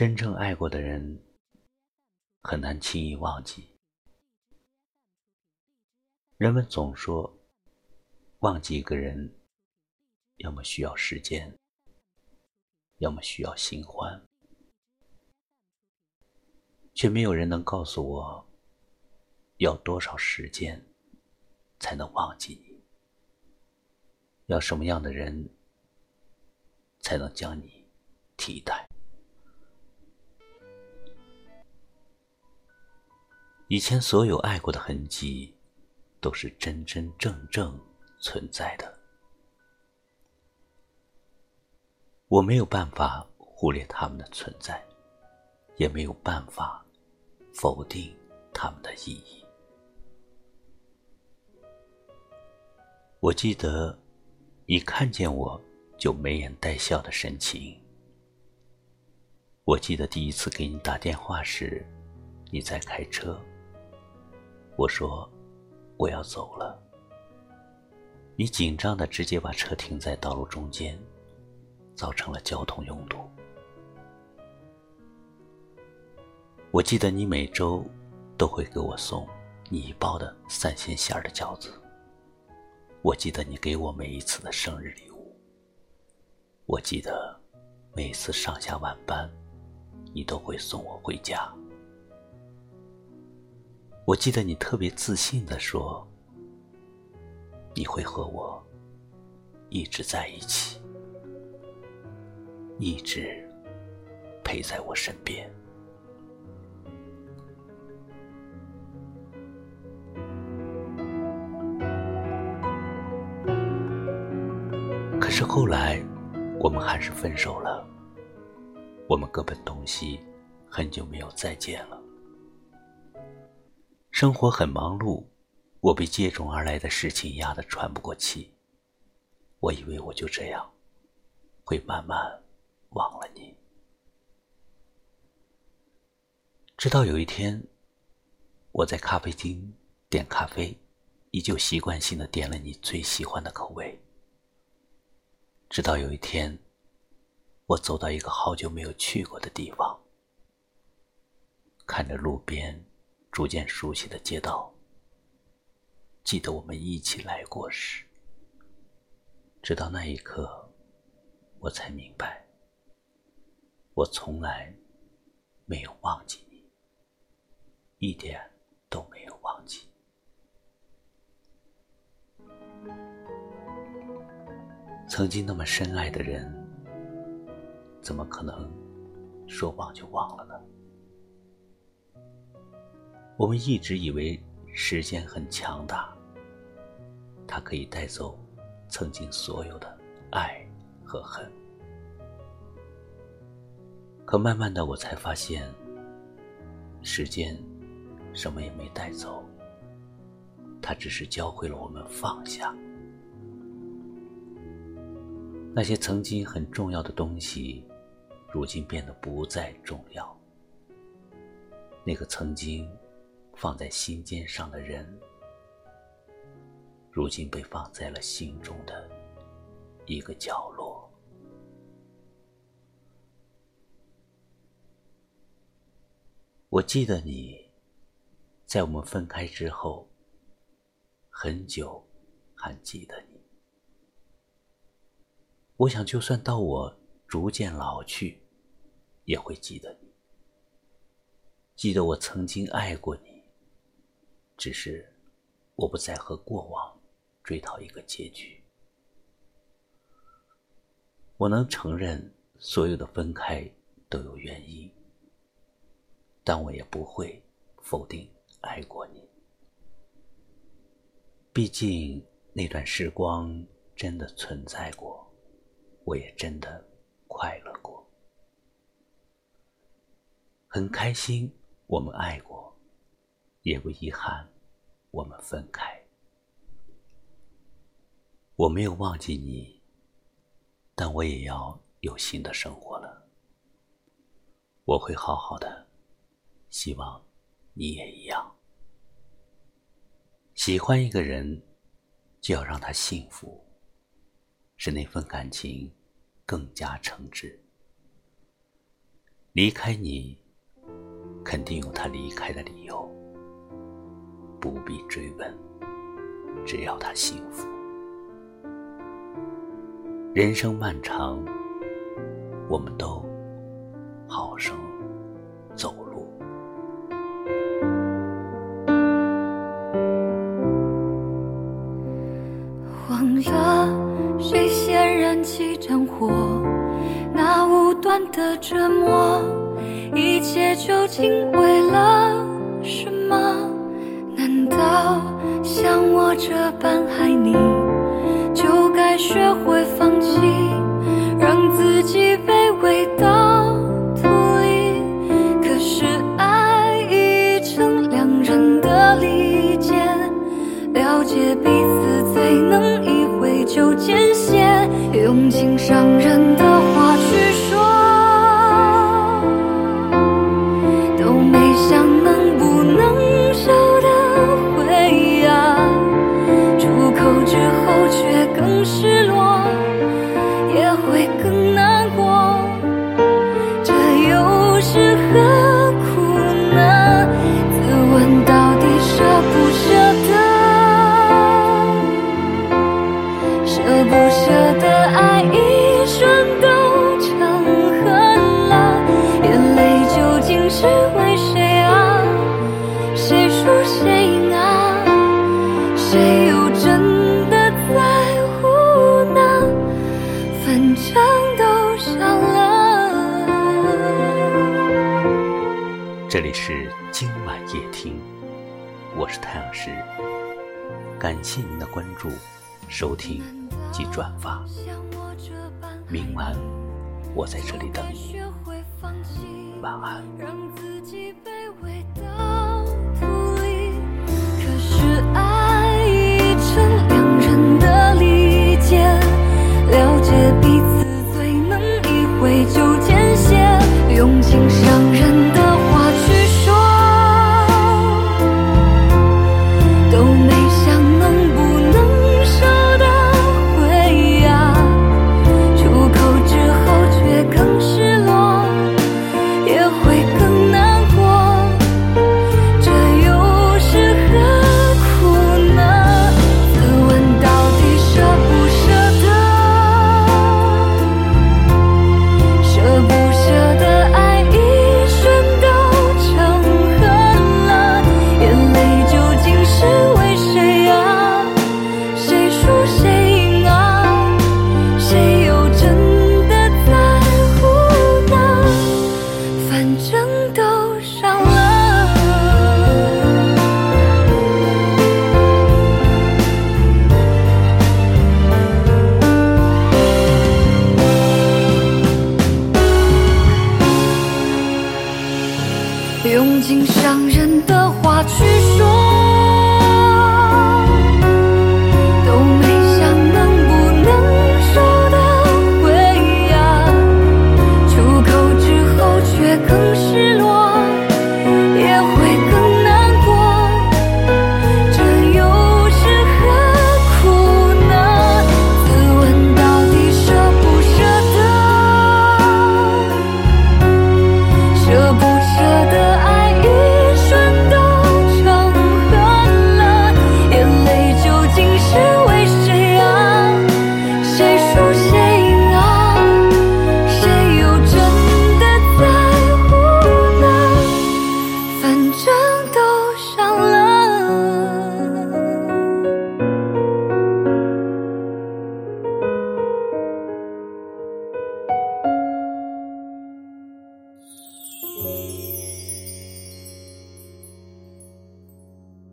真正爱过的人很难轻易忘记。人们总说，忘记一个人，要么需要时间，要么需要新欢，却没有人能告诉我，要多少时间才能忘记你？要什么样的人才能将你替代？以前所有爱过的痕迹，都是真真正正存在的。我没有办法忽略他们的存在，也没有办法否定他们的意义。我记得，你看见我就眉眼带笑的神情。我记得第一次给你打电话时，你在开车。我说：“我要走了。”你紧张的直接把车停在道路中间，造成了交通拥堵。我记得你每周都会给我送你一包的三鲜馅儿的饺子。我记得你给我每一次的生日礼物。我记得每次上下晚班，你都会送我回家。我记得你特别自信的说：“你会和我一直在一起，一直陪在我身边。”可是后来，我们还是分手了。我们各奔东西，很久没有再见了。生活很忙碌，我被接踵而来的事情压得喘不过气。我以为我就这样会慢慢忘了你，直到有一天，我在咖啡厅点咖啡，依旧习惯性的点了你最喜欢的口味。直到有一天，我走到一个好久没有去过的地方，看着路边。逐渐熟悉的街道，记得我们一起来过时。直到那一刻，我才明白，我从来没有忘记你，一点都没有忘记。曾经那么深爱的人，怎么可能说忘就忘了？我们一直以为时间很强大，它可以带走曾经所有的爱和恨。可慢慢的，我才发现，时间什么也没带走，它只是教会了我们放下。那些曾经很重要的东西，如今变得不再重要。那个曾经。放在心尖上的人，如今被放在了心中的一个角落。我记得你，在我们分开之后，很久还记得你。我想，就算到我逐渐老去，也会记得你，记得我曾经爱过你。只是，我不再和过往追讨一个结局。我能承认所有的分开都有原因，但我也不会否定爱过你。毕竟那段时光真的存在过，我也真的快乐过，很开心我们爱过，也不遗憾。我们分开，我没有忘记你，但我也要有新的生活了。我会好好的，希望你也一样。喜欢一个人，就要让他幸福，使那份感情更加诚挚。离开你，肯定有他离开的理由，不必追问，只要他幸福。人生漫长，我们都好生走路。忘了谁先燃起战火，那无端的折磨，一切究竟为了我这般爱你？就该学会放弃，让自己卑微到土里。可是爱已成两人的利剑，了解彼此最能一挥就见血，用尽伤人不舍得爱一瞬都成恨了？眼泪究竟是为谁啊？谁输谁赢啊？谁又真的在乎呢？反正都伤了。这里是今晚夜听，我是太阳石，感谢您的关注、收听及转发。明晚我在这里等你，晚安。心上人的话去说。